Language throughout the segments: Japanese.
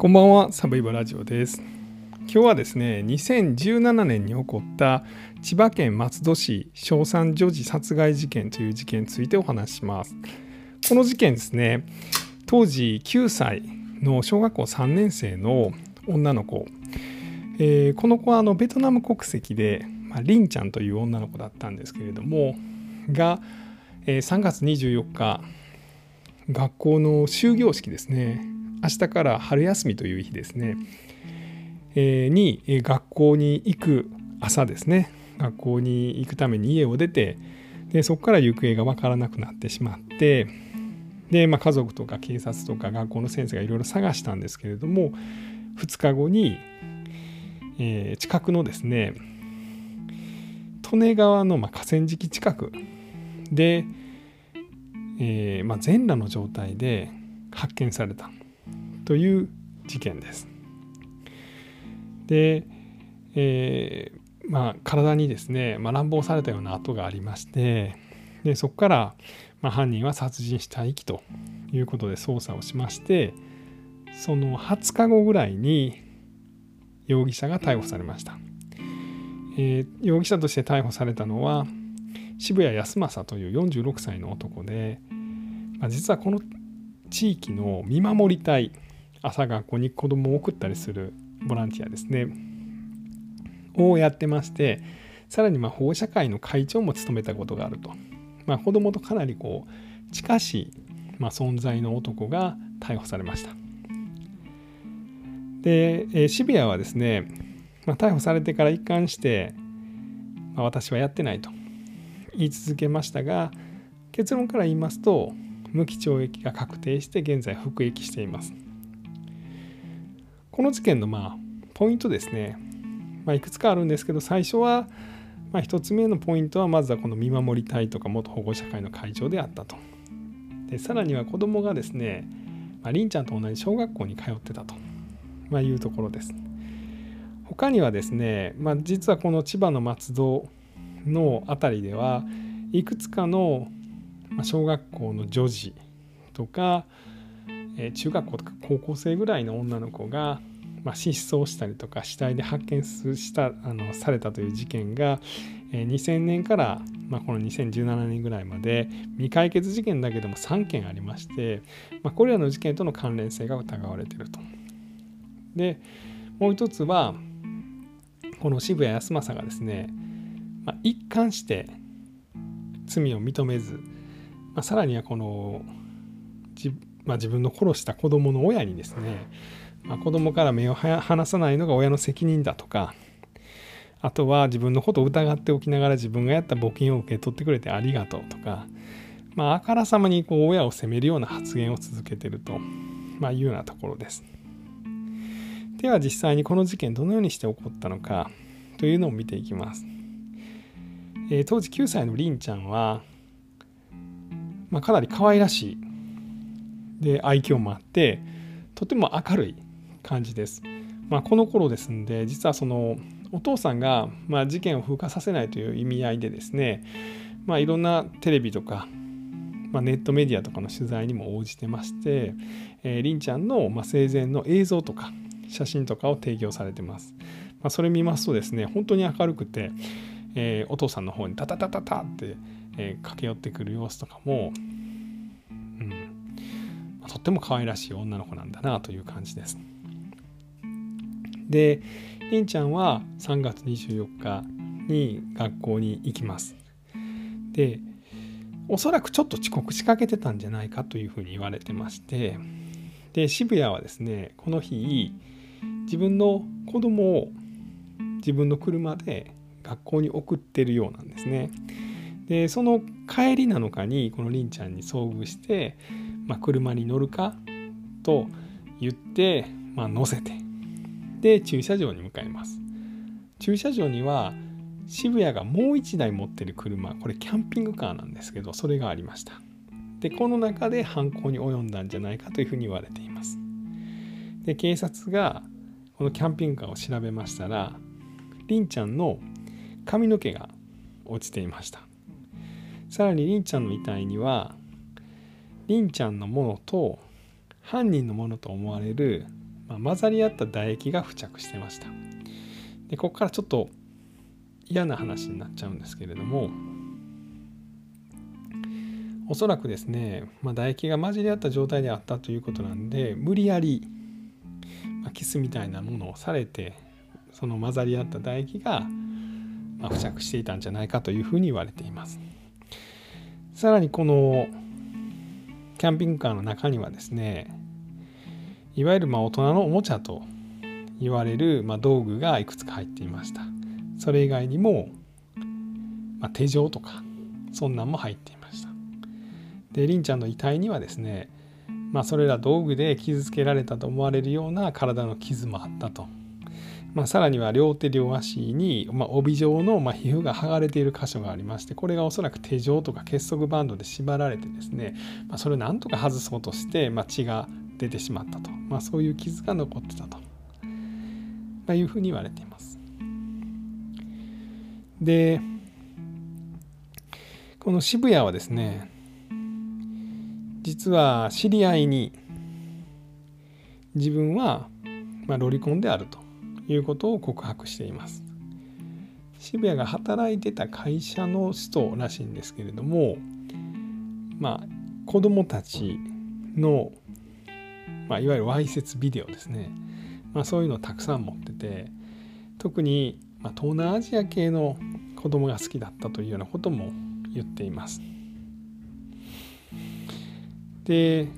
こんばんは、サブイボラジオです。今日はですね、2017年に起こった千葉県松戸市小三女児殺害事件という事件についてお話しします。この事件ですね、当時9歳の小学校3年生の女の子、えーこの子はあのベトナム国籍で、まあ、リンちゃんという女の子だったんですけれども、が、えー3月24日、学校の終業式ですね明日から春休みという日ですね、えーにえー学校に行く朝ですね。学校に行くために家を出てでそこから行方が分からなくなってしまってで、まあ、家族とか警察とか学校の先生がいろいろ探したんですけれども2日後に、えー近くのですね利根川のまあ河川敷近くで、えーまあ、全裸の状態で発見されたという事件です。で、えーまあ、体にですね、まあ、乱暴されたような跡がありましてでそこから、まあ、犯人は殺人死体遺棄ということで捜査をしましてその20日後ぐらいに容疑者が逮捕されました。えー容疑者として逮捕されたのは渋谷康政という46歳の男で、まあ、実はこの地域の見守り隊朝学校に子供を送ったりするボランティアですね。をやってましてさらにまあ保護者会の会長も務めたことがあると、まあ、子供とかなりこう近しい、ま、存在の男が逮捕されました。で、え渋谷はですね、まあ、逮捕されてから一貫して、まあ、私はやってないと言い続けましたが結論から言いますと無期懲役が確定して現在服役しています。この事件のまあポイントですね、まあ、いくつかあるんですけど最初はまあ1つ目のポイントはまずはこの見守り隊とか元保護者会の会長であったと。でさらには子供がですね、まあ、りんちゃんと同じ小学校に通ってたと、まあ、いうところです。他にはですね、まあ、実はこの千葉の松戸の辺りではいくつかのまあ小学校の女児とか、えー中学校とか高校生ぐらいの女の子が、まあ、失踪したりとか死体で発見したあのされたという事件が、えー2000年から、まあ、この2017年ぐらいまで未解決事件だけでも3件ありまして、まあ、これらの事件との関連性が疑われていると。でもう一つはこの渋谷康政がですね、まあ、一貫して罪を認めず、まあ、さらにはこのじ、まあ、自分の殺した子供の親にですね、子供から目を離さないのが親の責任だとかあとは自分のことを疑っておきながら自分がやった募金を受け取ってくれてありがとうとか、まあ、あからさまにこう親を責めるような発言を続けてると、まあ、いうようなところです。では実際にこの事件どのようにして起こったのかというのを見ていきます。えー当時9歳のりんちゃんは、まあ、かなり可愛らしいで愛嬌もあってとても明るい感じです。まあ、この頃ですんで実はそのお父さんが、まあ、事件を風化させないという意味合いでですね、まあ、いろんなテレビとか、まあ、ネットメディアとかの取材にも応じてまして、えーりんちゃんの、まあ、生前の映像とか写真とかを提供されてます。まあ、それ見ますとですね本当に明るくて、えーお父さんの方にタタタタタって、えー駆け寄ってくる様子とかも、うんとっても可愛らしい女の子なんだなという感じです。でりんちゃんは3月24日に学校に行きます。でおそらくちょっと遅刻しかけてたんじゃないかというふうに言われてましてで渋谷はですねこの日自分の子供を自分の車で学校に送ってるようなんですね。でその帰りなのかにこのりんちゃんに遭遇して、まあ、車に乗るかと言って、まあ、乗せてで駐車場に向かいます。駐車場には渋谷がもう一台持ってる車これキャンピングカーなんですけどそれがありました。でこの中で犯行に及んだんじゃないかというふうに言われています。で警察がこのキャンピングカーを調べましたらりんちゃんの髪の毛が落ちていましたさらにりんちゃんの遺体にはりんちゃんのものと犯人のものと思われるまあ、混ざり合った唾液が付着してました。でここからちょっと嫌な話になっちゃうんですけれどもおそらくですね、まあ、唾液が混じり合った状態であったということなんで無理やり、まあ、キスみたいなものをされてその混ざり合った唾液が、まあ、付着していたんじゃないかというふうに言われています。さらにこのキャンピングカーの中にはですねいわゆるま大人のおもちゃと言われるま道具がいくつか入っていました。それ以外にも、ま手錠とかそんなんも入っていました。でりんちゃんの遺体にはですねまあ、それら道具で傷つけられたと思われるような体の傷もあったと、まあ、さらには両手両足に、まあ、帯状の、ま皮膚が剥がれている箇所がありましてこれがおそらく手錠とか結束バンドで縛られてですね、まあ、それをなんとか外そうとして、ま血が出てしまったと、まあ、そういう傷が残ってたと、まあいうふうに言われています。でこの渋谷はですね実は知り合いに自分は、まあ、ロリコンであるということを告白しています。渋谷が働いてた会社の人らしいんですけれどもまあ子供たちの、まあ、いわゆるわいせつビデオですね、まあ、そういうのをたくさん持ってて特に、ま、東南アジア系の子供が好きだったというようなことも言っています。で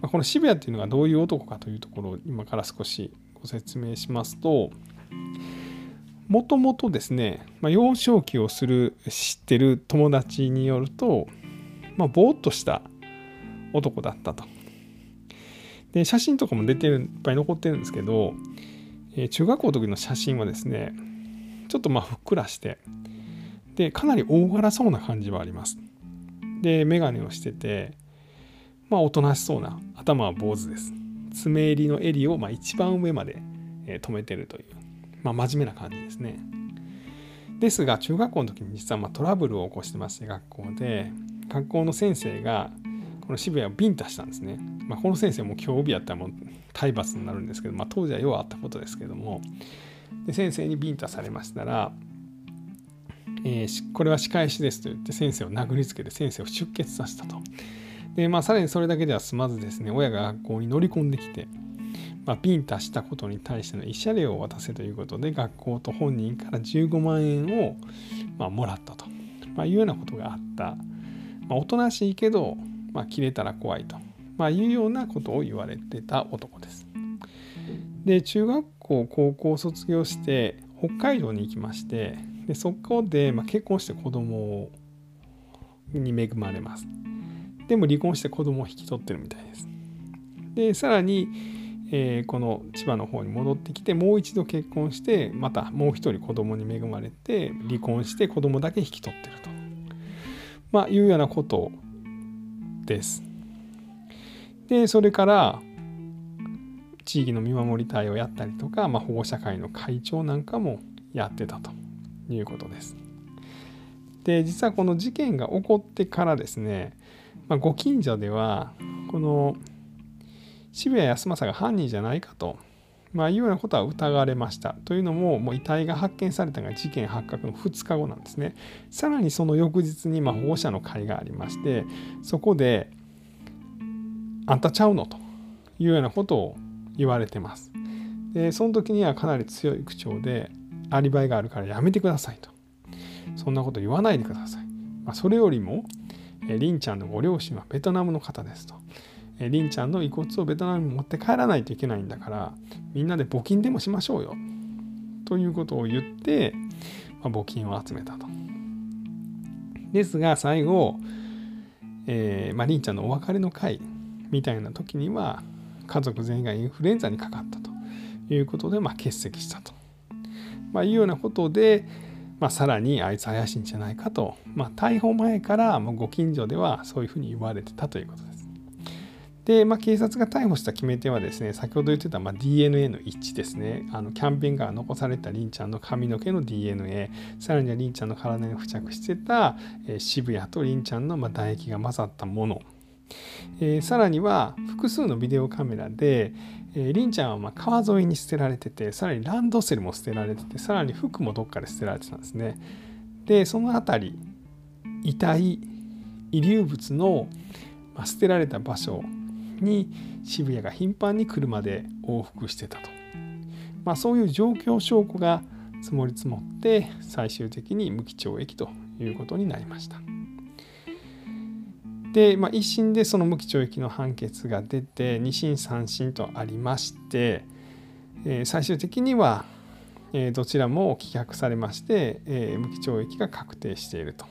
まあこの渋谷っていうのがどういう男かというところを今から少しご説明しますともともとですね、まあ、幼少期をする知ってる友達によると、まあ、ぼーっとした男だったと。で写真とかも出てるいっぱい残ってるんですけど、えー、中学校の時の写真はですねちょっとまあふっくらしてでかなり大柄そうな感じはあります。で眼鏡をしててまあ、おとなしそうな頭は坊主です。爪襟の襟をまあ一番上まで、止めてるという、まあ、真面目な感じですね。ですが中学校の時に実はまトラブルを起こしてまして学校で学校の先生がこの渋谷をビンタしたんですね。まあ、この先生も今日日やったらもう体罰になるんですけど、まあ、当時はようあったことですけどもで先生にビンタされましたら、えー、これは仕返しですと言って先生を殴りつけて先生を出血させたと。で、まあ、さらにそれだけでは済まずですね、親が学校に乗り込んできて、まあ、ビンタしたことに対しての慰謝料を渡せということで、学校と本人から15万円を、まあ、もらったと、まあ、いうようなことがあった。まあ、おとなしいけど、まあ、切れたら怖いと、まあ、いうようなことを言われてた男です。で、中学校、高校を卒業して、北海道に行きまして、でそこで、まあ、結婚して子供に恵まれます。でも離婚して子供を引き取ってるみたいです。でさらに、えー、この千葉の方に戻ってきてもう一度結婚してまたもう一人子供に恵まれて離婚して子供だけ引き取ってると、まあ、いうようなことです。でそれから地域の見守り隊をやったりとか、まあ、保護者会の会長なんかもやってたということです。で実はこの事件が起こってからですねまあ、ご近所ではこの渋谷康政が犯人じゃないかと、まあ、いうようなことは疑われましたというのももう遺体が発見されたのが事件発覚の2日後なんですねさらにその翌日にま保護者の会がありましてそこであんたちゃうの？というようなことを言われてます。でその時にはかなり強い口調でアリバイがあるからやめてくださいと。そんなこと言わないでください、まあ、それよりもリンちゃんのご両親はベトナムの方ですと。リンちゃんの遺骨をベトナムに持って帰らないといけないんだからみんなで募金でもしましょうよ。ということを言って、まあ、募金を集めたと。ですが最後、えーまあ、ちゃんのお別れの会。みたいな時には家族全員がインフルエンザにかかったということで、まあ、欠席したと、まあ、いうようなことで、まあ、さらにあいつ怪しいんじゃないかと、まあ、逮捕前からもうご近所ではそういうふうに言われてたということです。で、まあ、警察が逮捕した決め手はですね、先ほど言ってたまあ DNA の一致ですね。あのキャンペーンが残されたりんちゃんの髪の毛の DNA、さらにはりんちゃんの体に付着してた、えー、渋谷とりんちゃんのまあ唾液が混ざったもの。えー、さらには複数のビデオカメラで、えー、リンちゃんはま川沿いに捨てられててさらにランドセルも捨てられててさらに服もどっかで捨てられてたんですね。でその辺り遺体遺留物の捨てられた場所に渋谷が頻繁に車で往復してたと、まあ、そういう状況証拠が積もり積もって最終的に無期懲役ということになりました。で、まあ、1審でその無期懲役の判決が出て2審3審とありまして、えー、最終的には、えー、どちらも棄却されまして、えー、無期懲役が確定していると。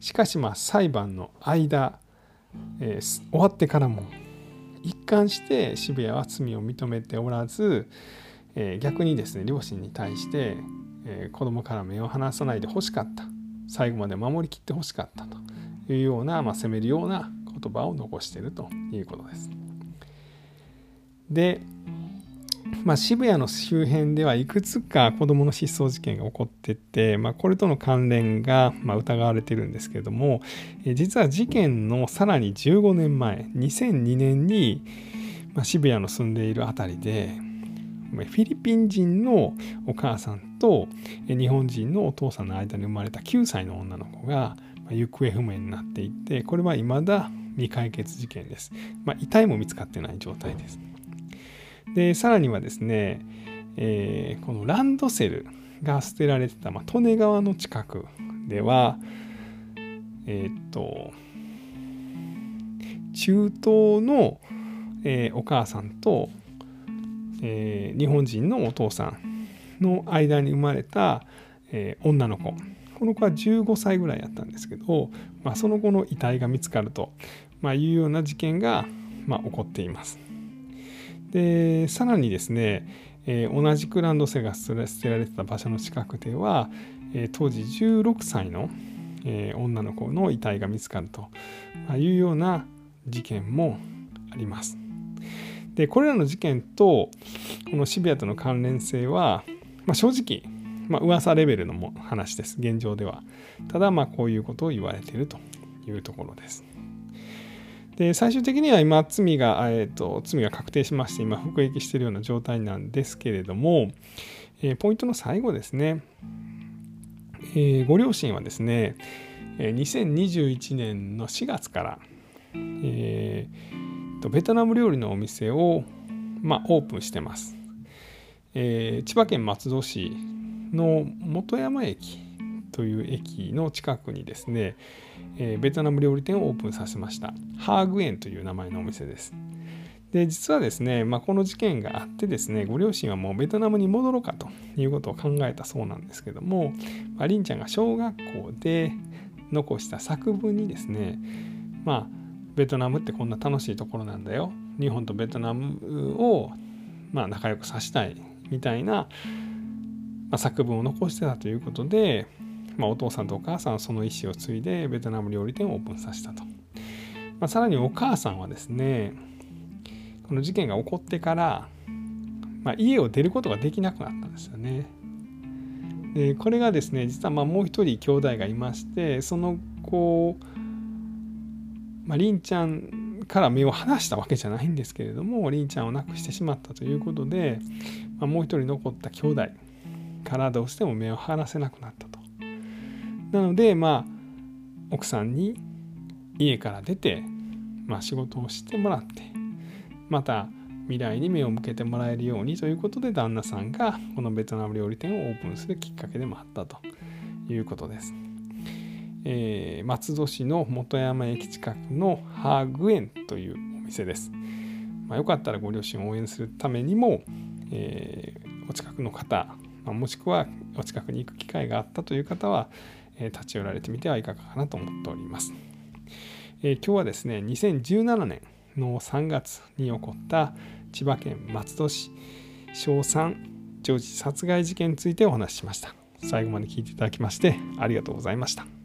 しかしまあ裁判の間、えー、終わってからも一貫して渋谷は罪を認めておらず、えー、逆にですね両親に対して、えー、子供から目を離さないでほしかった最後まで守りきってほしかったというような、まあ、責めるような言葉を残しているということです。で、まあ、渋谷の周辺ではいくつか子どもの失踪事件が起こってて、まあ、これとの関連がま疑われてるんですけれども実は事件のさらに15年前2002年に、ま渋谷の住んでいる辺りでフィリピン人のお母さんと日本人のお父さんの間に生まれた9歳の女の子が行方不明になっていてこれは未だ未解決事件です、まあ、遺体も見つかってない状態です。でさらにはですね、えー、このランドセルが捨てられてた、まあ、利根川の近くではえー、っと中東の、えー、お母さんと、えー、日本人のお父さんの間に生まれた、え、女の子。この子は15歳ぐらいやったんですけど、まあ、その後の遺体が見つかると、まあ、いうような事件が、まあ、起こっています。でさらにですね、えー、同じくランドセルが捨てられてた場所の近くでは、えー、当時16歳の、えー、女の子の遺体が見つかるというような事件もあります。でこれらの事件とこの渋谷との関連性は、まあ、正直まあ、噂レベルのも話です、現状では。ただ、まあ、こういうことを言われているというところです。で最終的には今罪が、えーと、罪が確定しまして今服役しているような状態なんですけれども、えー、ポイントの最後ですね、えー、ご両親はですね2021年の4月から、えー、とベトナム料理のお店を、まあ、オープンしてます、えー、千葉県松戸市の本山駅という駅の近くにですね、えー、ベトナム料理店をオープンさせました。ハーグエンという名前のお店です。で実はですね、まあ、この事件があってですねご両親はもうベトナムに戻ろうかということを考えたそうなんですけども、まあ、リンちゃんが小学校で残した作文にですねまあベトナムってこんな楽しいところなんだよ。日本とベトナムをまあ仲良くさせたいみたいなまあ、作文を残してたということで、まあ、お父さんとお母さんはその意思を継いでベトナム料理店をオープンさせたと、まあ、さらにお母さんはですねこの事件が起こってから、まあ、家を出ることができなくなったんですよね。でこれがですね実はまあもう一人兄弟がいましてその子、まあ、りんちゃんから目を離したわけじゃないんですけれどもりんちゃんを亡くしてしまったということで、まあ、もう一人残った兄弟からどうしても目を離せなくなったと。なのでまあ奥さんに家から出て、まあ、仕事をしてもらってまた未来に目を向けてもらえるようにということで旦那さんがこのベトナム料理店をオープンするきっかけでもあったということです。えー、松戸市の本山駅近くのハーグ園というお店です。まあ、よかったらご両親を応援するためにも、えー、お近くの方まあ、もしくはお近くに行く機会があったという方は、え、立ち寄られてみてはいかがかなと思っております。えー、今日はですね2017年の3月に起こった千葉県松戸市小3女児殺害事件についてお話ししました。最後まで聞いていただきましてありがとうございました。